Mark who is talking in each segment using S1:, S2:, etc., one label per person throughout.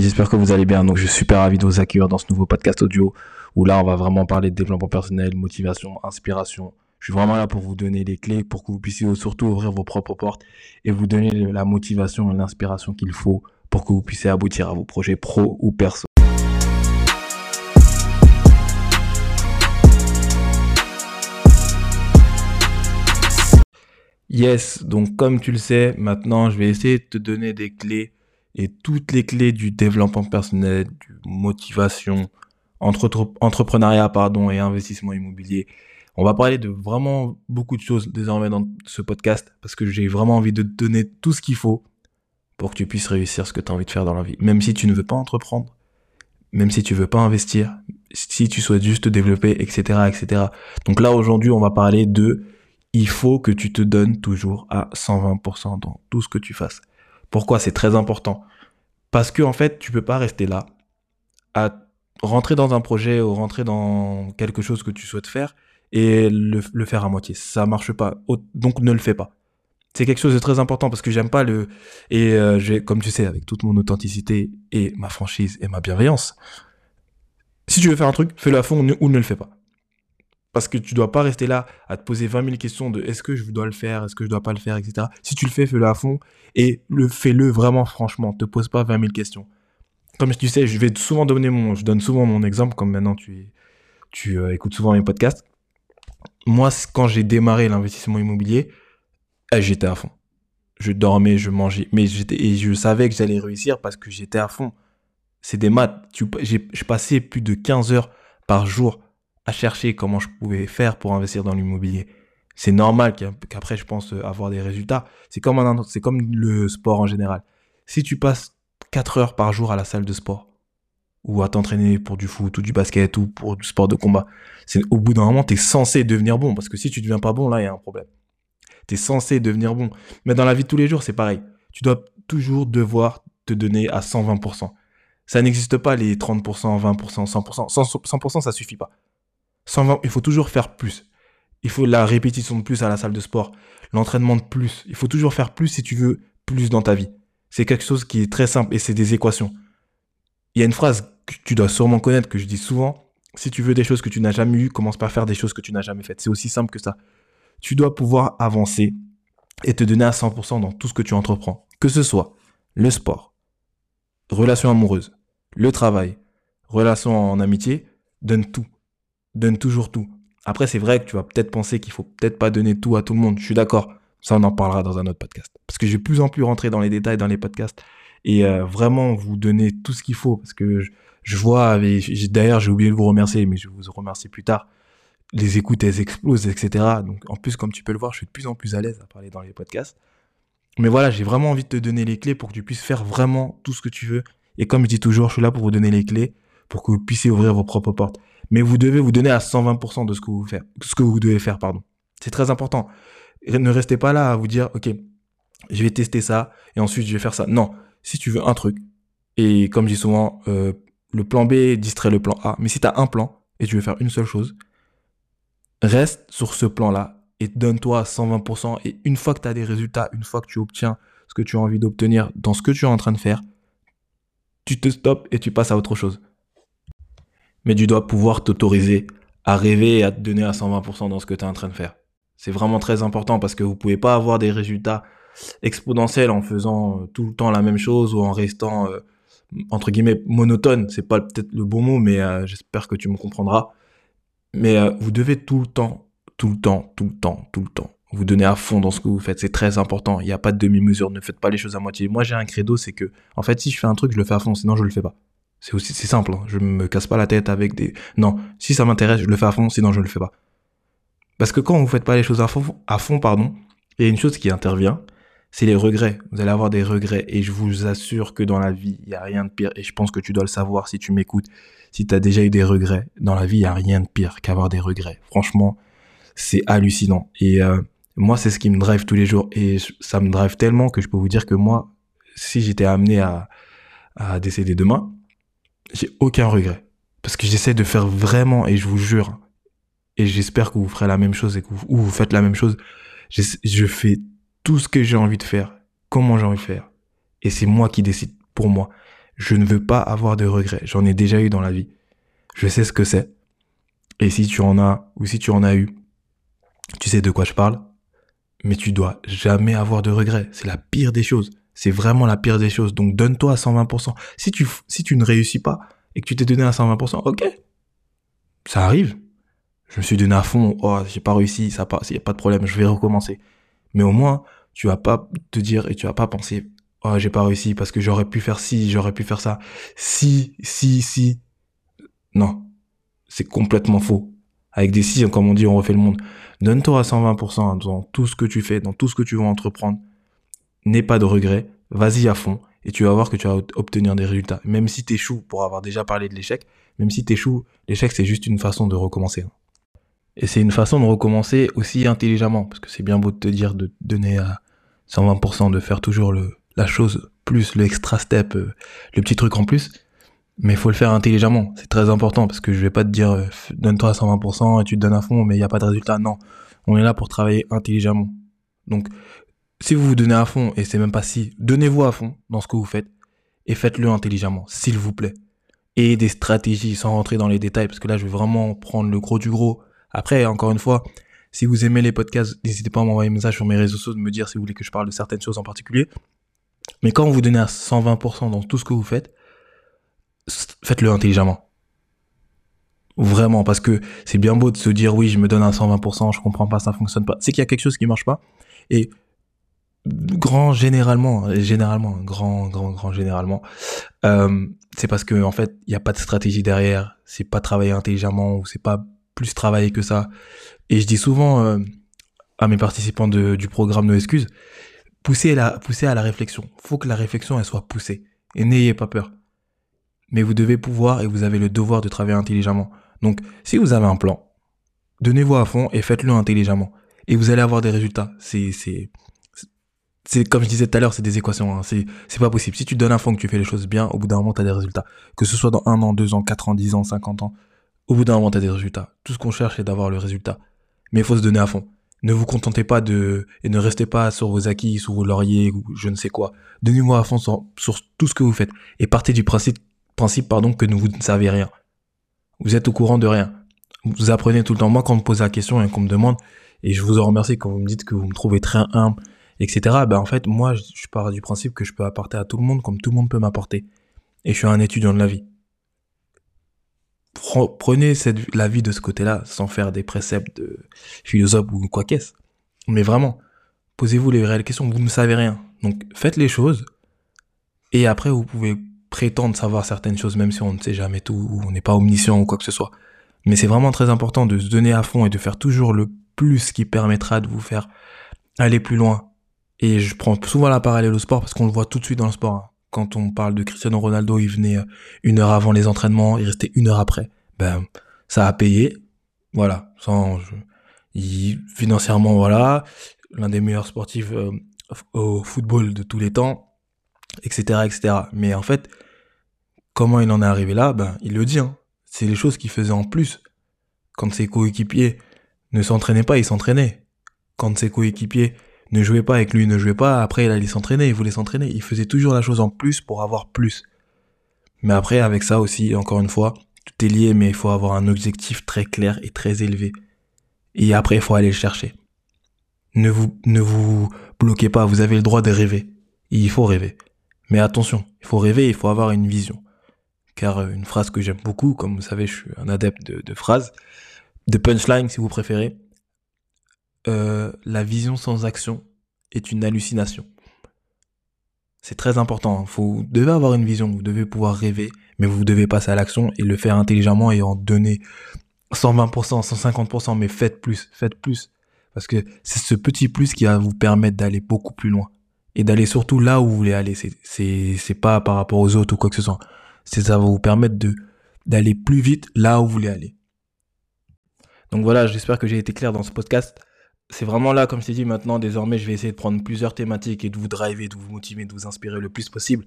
S1: j'espère que vous allez bien. Donc je suis super ravi de vous accueillir dans ce nouveau podcast audio où là on va vraiment parler de développement personnel, motivation, inspiration. Je suis vraiment là pour vous donner les clés pour que vous puissiez surtout ouvrir vos propres portes et vous donner la motivation et l'inspiration qu'il faut pour que vous puissiez aboutir à vos projets pro ou perso. Yes, donc comme tu le sais, maintenant je vais essayer de te donner des clés et toutes les clés du développement personnel, du motivation, entrepreneuriat pardon et investissement immobilier. On va parler de vraiment beaucoup de choses désormais dans ce podcast parce que j'ai vraiment envie de te donner tout ce qu'il faut pour que tu puisses réussir ce que tu as envie de faire dans la vie. Même si tu ne veux pas entreprendre, même si tu veux pas investir, si tu souhaites juste te développer, etc., etc. Donc là aujourd'hui, on va parler de il faut que tu te donnes toujours à 120% dans tout ce que tu fasses. Pourquoi c'est très important? Parce que en fait, tu peux pas rester là à rentrer dans un projet ou rentrer dans quelque chose que tu souhaites faire et le, faire à moitié. Ça marche pas. Donc ne le fais pas. C'est quelque chose de très important parce que j'aime pas le et euh, comme tu sais avec toute mon authenticité et ma franchise et ma bienveillance. Si tu veux faire un truc, fais-le à fond ou ne le fais pas. Parce que tu dois pas rester là à te poser 20 000 questions de est-ce que je dois le faire, est-ce que je dois pas le faire, etc. Si tu le fais, fais-le à fond et le fais-le vraiment franchement. Te pose pas 20 000 questions. Comme tu sais, je vais souvent donner mon, je donne souvent mon exemple comme maintenant tu, tu euh, écoutes souvent mes podcasts. Moi, quand j'ai démarré l'investissement immobilier, eh, j'étais à fond. Je dormais, je mangeais, mais j'étais et je savais que j'allais réussir parce que j'étais à fond. C'est des maths. J'ai passé plus de 15 heures par jour à chercher comment je pouvais faire pour investir dans l'immobilier. C'est normal qu'après je pense avoir des résultats. C'est comme un, c'est comme le sport en général. Si tu passes 4 heures par jour à la salle de sport ou à t'entraîner pour du foot ou du basket ou pour du sport de combat, c'est au bout d'un moment tu es censé devenir bon parce que si tu deviens pas bon là il y a un problème. Tu es censé devenir bon. Mais dans la vie de tous les jours, c'est pareil. Tu dois toujours devoir te donner à 120%. Ça n'existe pas les 30%, 20%, 100%. 100%, ça suffit pas il faut toujours faire plus. Il faut la répétition de plus à la salle de sport, l'entraînement de plus. Il faut toujours faire plus si tu veux plus dans ta vie. C'est quelque chose qui est très simple et c'est des équations. Il y a une phrase que tu dois sûrement connaître que je dis souvent. Si tu veux des choses que tu n'as jamais eues, commence par faire des choses que tu n'as jamais faites. C'est aussi simple que ça. Tu dois pouvoir avancer et te donner à 100% dans tout ce que tu entreprends. Que ce soit le sport, relation amoureuse, le travail, relation en amitié, donne tout donne toujours tout. Après, c'est vrai que tu vas peut-être penser qu'il faut peut-être pas donner tout à tout le monde. Je suis d'accord. Ça, on en parlera dans un autre podcast. Parce que je vais plus en plus rentrer dans les détails dans les podcasts et euh, vraiment vous donner tout ce qu'il faut. Parce que je, vois, d'ailleurs, j'ai oublié de vous remercier, mais je vous remercie plus tard. Les écoutes, elles explosent, etc. Donc, en plus, comme tu peux le voir, je suis de plus en plus à l'aise à parler dans les podcasts. Mais voilà, j'ai vraiment envie de te donner les clés pour que tu puisses faire vraiment tout ce que tu veux. Et comme je dis toujours, je suis là pour vous donner les clés pour que vous puissiez ouvrir vos propres portes mais vous devez vous donner à 120% de ce que vous faites, ce que vous devez faire, pardon. C'est très important. Ne restez pas là à vous dire, ok, je vais tester ça et ensuite je vais faire ça. Non, si tu veux un truc et comme je dis souvent, euh, le plan B distrait le plan A. Mais si tu as un plan et tu veux faire une seule chose, reste sur ce plan-là et donne-toi à 120%. Et une fois que tu as des résultats, une fois que tu obtiens ce que tu as envie d'obtenir dans ce que tu es en train de faire, tu te stops et tu passes à autre chose mais tu dois pouvoir t'autoriser à rêver et à te donner à 120% dans ce que tu es en train de faire. C'est vraiment très important parce que vous pouvez pas avoir des résultats exponentiels en faisant euh, tout le temps la même chose ou en restant euh, entre guillemets monotone. C'est pas peut-être le bon mot, mais euh, j'espère que tu me comprendras. Mais vous devez tout le temps, tout le temps, tout le temps, tout le temps vous donner à fond dans ce que vous faites. C'est très important. Il n'y a pas de demi-mesure. Ne faites pas les choses à moitié. Moi, j'ai un credo, c'est que, en fait, si je fais un truc, je le fais à fond. Sinon, je le fais pas. C'est aussi simple. Hein. Je me casse pas la tête avec des. Non, si ça m'intéresse, je le fais à fond. Sinon, je le fais pas. Parce que quand vous faites pas les choses à fond, à fond, pardon, il y a une chose qui intervient, c'est les regrets. Vous allez avoir des regrets et je vous assure que dans la vie, il y a rien de pire. Et je pense que tu dois le savoir si tu m'écoutes. Si tu as déjà eu des regrets dans la vie, il y a rien de pire qu'avoir des regrets. Franchement, c'est hallucinant. Et euh, moi, c'est ce qui me drive tous les jours. Et ça me drive tellement que je peux vous dire que moi, si j'étais amené à, à décéder demain, j'ai aucun regret. Parce que j'essaie de faire vraiment, et je vous jure, et j'espère que vous ferez la même chose et que vous, ou vous faites la même chose, je, fais tout ce que j'ai envie de faire, comment j'ai envie de faire. Et c'est moi qui décide pour moi. Je ne veux pas avoir de regrets. J'en ai déjà eu dans la vie. Je sais ce que c'est. Et si tu en as, ou si tu en as eu, tu sais de quoi je parle. Mais tu dois jamais avoir de regrets. C'est la pire des choses. C'est vraiment la pire des choses. Donc donne-toi à 120%. Si tu, si tu ne réussis pas et que tu t'es donné à 120%, ok. Ça arrive. Je me suis donné à fond. Oh, j'ai pas réussi. Ça passe. Il y a pas de problème. Je vais recommencer. Mais au moins, tu vas pas te dire et tu vas pas penser, oh, j'ai pas réussi parce que j'aurais pu faire ci, j'aurais pu faire ça. Si, si, si. Non. C'est complètement faux. Avec des si, comme on dit, on refait le monde. Donne-toi à 120% dans tout ce que tu fais, dans tout ce que tu veux entreprendre n'aie pas de regrets, vas-y à fond, et tu vas voir que tu vas obtenir des résultats. Même si t'échoues, pour avoir déjà parlé de l'échec, même si t'échoues, l'échec c'est juste une façon de recommencer. Et c'est une façon de recommencer aussi intelligemment, parce que c'est bien beau de te dire de donner à 120%, de faire toujours le, la chose plus, le extra step, euh, le petit truc en plus, mais faut le faire intelligemment. C'est très important, parce que je vais pas te dire euh, donne-toi à 120% et tu te donnes à fond, mais il n'y a pas de résultat. Non, on est là pour travailler intelligemment. Donc, si vous vous donnez à fond, et c'est même pas si, donnez-vous à fond dans ce que vous faites, et faites-le intelligemment, s'il vous plaît. Et des stratégies, sans rentrer dans les détails, parce que là, je vais vraiment prendre le gros du gros. Après, encore une fois, si vous aimez les podcasts, n'hésitez pas à m'envoyer un message sur mes réseaux sociaux, de me dire si vous voulez que je parle de certaines choses en particulier. Mais quand vous vous donnez à 120% dans tout ce que vous faites, faites-le intelligemment. Vraiment, parce que c'est bien beau de se dire oui, je me donne à 120%, je comprends pas, ça fonctionne pas. C'est qu'il y a quelque chose qui marche pas. Et grand généralement, généralement, grand, grand, grand généralement, euh, c'est parce que en fait, il n'y a pas de stratégie derrière, c'est pas travailler intelligemment ou c'est pas plus travailler que ça. Et je dis souvent euh, à mes participants du programme No Excuses, poussez, la, poussez à la réflexion. Faut que la réflexion elle soit poussée et n'ayez pas peur. Mais vous devez pouvoir et vous avez le devoir de travailler intelligemment. Donc, si vous avez un plan, donnez-vous à fond et faites-le intelligemment. Et vous allez avoir des résultats. C'est, c'est comme je disais tout à l'heure, c'est des équations. Hein. C'est pas possible. Si tu donnes un fond que tu fais les choses bien, au bout d'un moment tu as des résultats. Que ce soit dans un an, deux ans, quatre ans, dix ans, cinquante ans, au bout d'un moment tu as des résultats. Tout ce qu'on cherche c'est d'avoir le résultat. Mais il faut se donner à fond. Ne vous contentez pas de et ne restez pas sur vos acquis, sur vos lauriers ou je ne sais quoi. Donnez-moi à fond sur, sur, tout ce que vous faites et partez du principe principe pardon que vous ne savez rien. Vous êtes au courant de rien. Vous apprenez tout le temps. Moi quand on me pose la question et qu'on me demande et je vous en remercie quand vous me dites que vous me trouvez très humble etc. Ben en fait, moi, je, pars du principe que je peux apporter à tout le monde comme tout le monde peut m'apporter. Et je suis un étudiant de la vie. Prenez la vie de ce côté-là, sans faire des préceptes de philosophe ou quoi qu'est-ce. Mais vraiment, posez-vous les réelles questions. Vous ne savez rien. Donc, faites les choses. Et après, vous pouvez prétendre savoir certaines choses, même si on ne sait jamais tout, ou on n'est pas omniscient ou quoi que ce soit. Mais c'est vraiment très important de se donner à fond et de faire toujours le plus qui permettra de vous faire aller plus loin et je prends souvent la parallèle au sport parce qu'on le voit tout de suite dans le sport. Hein. Quand on parle de Cristiano Ronaldo, il venait euh, une heure avant les entraînements, il restait une heure après. Ben, ça a payé. Voilà. Sans, il, financièrement, voilà. L'un des meilleurs sportifs euh, au football de tous les temps, etc., etc. Mais en fait, comment il en est arrivé là? Ben, il le dit. Hein. C'est les choses qu'il faisait en plus. Quand ses coéquipiers ne s'entraînaient pas, il s'entraînait. Quand ses coéquipiers ne jouait pas avec lui, ne jouait pas, après il allait s'entraîner, il voulait s'entraîner, il faisait toujours la chose en plus pour avoir plus. Mais après, avec ça aussi, encore une fois, tout est lié, mais il faut avoir un objectif très clair et très élevé. Et après, il faut aller le chercher. Ne vous, bloquez pas, vous avez le droit de rêver. il faut rêver. Mais attention, il faut rêver, il faut avoir une vision. Car euh, une phrase que j'aime beaucoup, comme vous savez, je suis un adepte de, de phrases, de punchline si vous préférez, euh, la vision sans action est une hallucination. C'est très important. Hein. vous devez avoir une vision, vous devez pouvoir rêver, mais vous devez passer à l'action et le faire intelligemment et en donner 120%, 150%, mais faites plus, faites plus. Parce que c'est ce petit plus qui va vous permettre d'aller beaucoup plus loin. Et d'aller surtout là où vous voulez aller. C'est, pas par rapport aux autres ou quoi que ce soit. C'est ça va vous permettre de, d'aller plus vite là où vous voulez aller. Donc voilà, j'espère que j'ai été clair dans ce podcast c'est vraiment là, comme je t'ai dit, maintenant, désormais, je vais essayer de prendre plusieurs thématiques et de vous driver, de vous motiver, de vous inspirer le plus possible.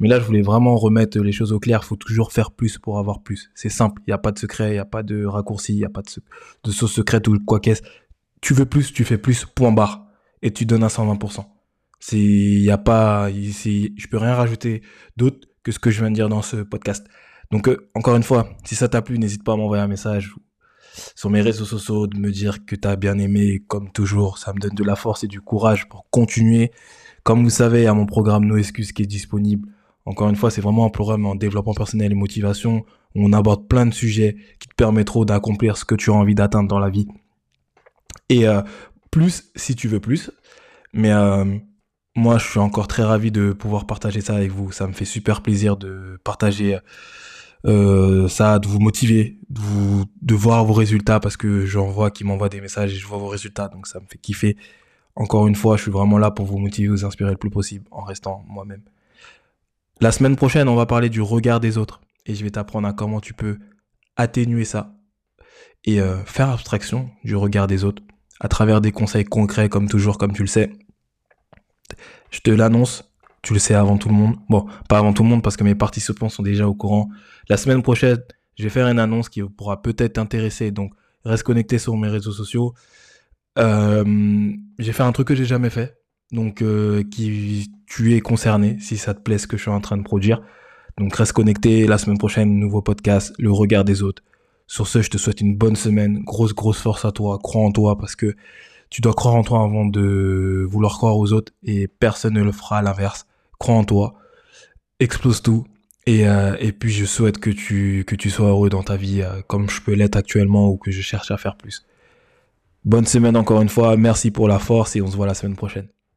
S1: Mais là, je voulais vraiment remettre les choses au clair. Il faut toujours faire plus pour avoir plus. C'est simple. Il n'y a pas de secret, il n'y a pas de raccourci, il n'y a pas de, sauce secrète ou quoi qu'est-ce. Tu veux plus, tu fais plus, point barre. Et tu donnes à 120%. C'est, il y a pas, je peux rien rajouter d'autre que ce que je viens de dire dans ce podcast. Donc, euh, encore une fois, si ça t'a plu, n'hésite pas à m'envoyer un message sur mes réseaux sociaux, de me dire que tu as bien aimé, comme toujours, ça me donne de la force et du courage pour continuer. Comme vous savez, il y a mon programme No Excuses qui est disponible. Encore une fois, c'est vraiment un programme en développement personnel et motivation où on aborde plein de sujets qui te permettront d'accomplir ce que tu as envie d'atteindre dans la vie. Et euh, plus si tu veux plus. Mais euh, moi, je suis encore très ravi de pouvoir partager ça avec vous. Ça me fait super plaisir de partager euh, ça, de vous motiver, de, voir vos résultats parce que j'en vois qui m'envoient des messages et je vois vos résultats. Donc ça me fait kiffer. Encore une fois, je suis vraiment là pour vous motiver, vous inspirer le plus possible en restant moi-même. La semaine prochaine, on va parler du regard des autres et je vais t'apprendre à comment tu peux atténuer ça et euh, faire abstraction du regard des autres à travers des conseils concrets comme toujours, comme tu le sais. Je te l'annonce, tu le sais avant tout le monde. Bon, pas avant tout le monde parce que mes participants sont déjà au courant. La semaine prochaine, je vais faire une annonce qui pourra peut-être t'intéresser. Donc, reste connecté sur mes réseaux sociaux. Euh, j'ai fait un truc que j'ai jamais fait. Donc, euh, qui tu es concerné si ça te plaît ce que je suis en train de produire. Donc, reste connecté. La semaine prochaine, nouveau podcast, le regard des autres. Sur ce, je te souhaite une bonne semaine. Grosse, grosse force à toi. Crois en toi parce que tu dois croire en toi avant de vouloir croire aux autres et personne ne le fera à l'inverse en toi, explose tout. Et, euh, et puis je souhaite que tu, que tu sois heureux dans ta vie euh, comme je peux l'être actuellement ou que je cherche à faire plus. Bonne semaine encore une fois, merci pour la force et on se voit la semaine prochaine.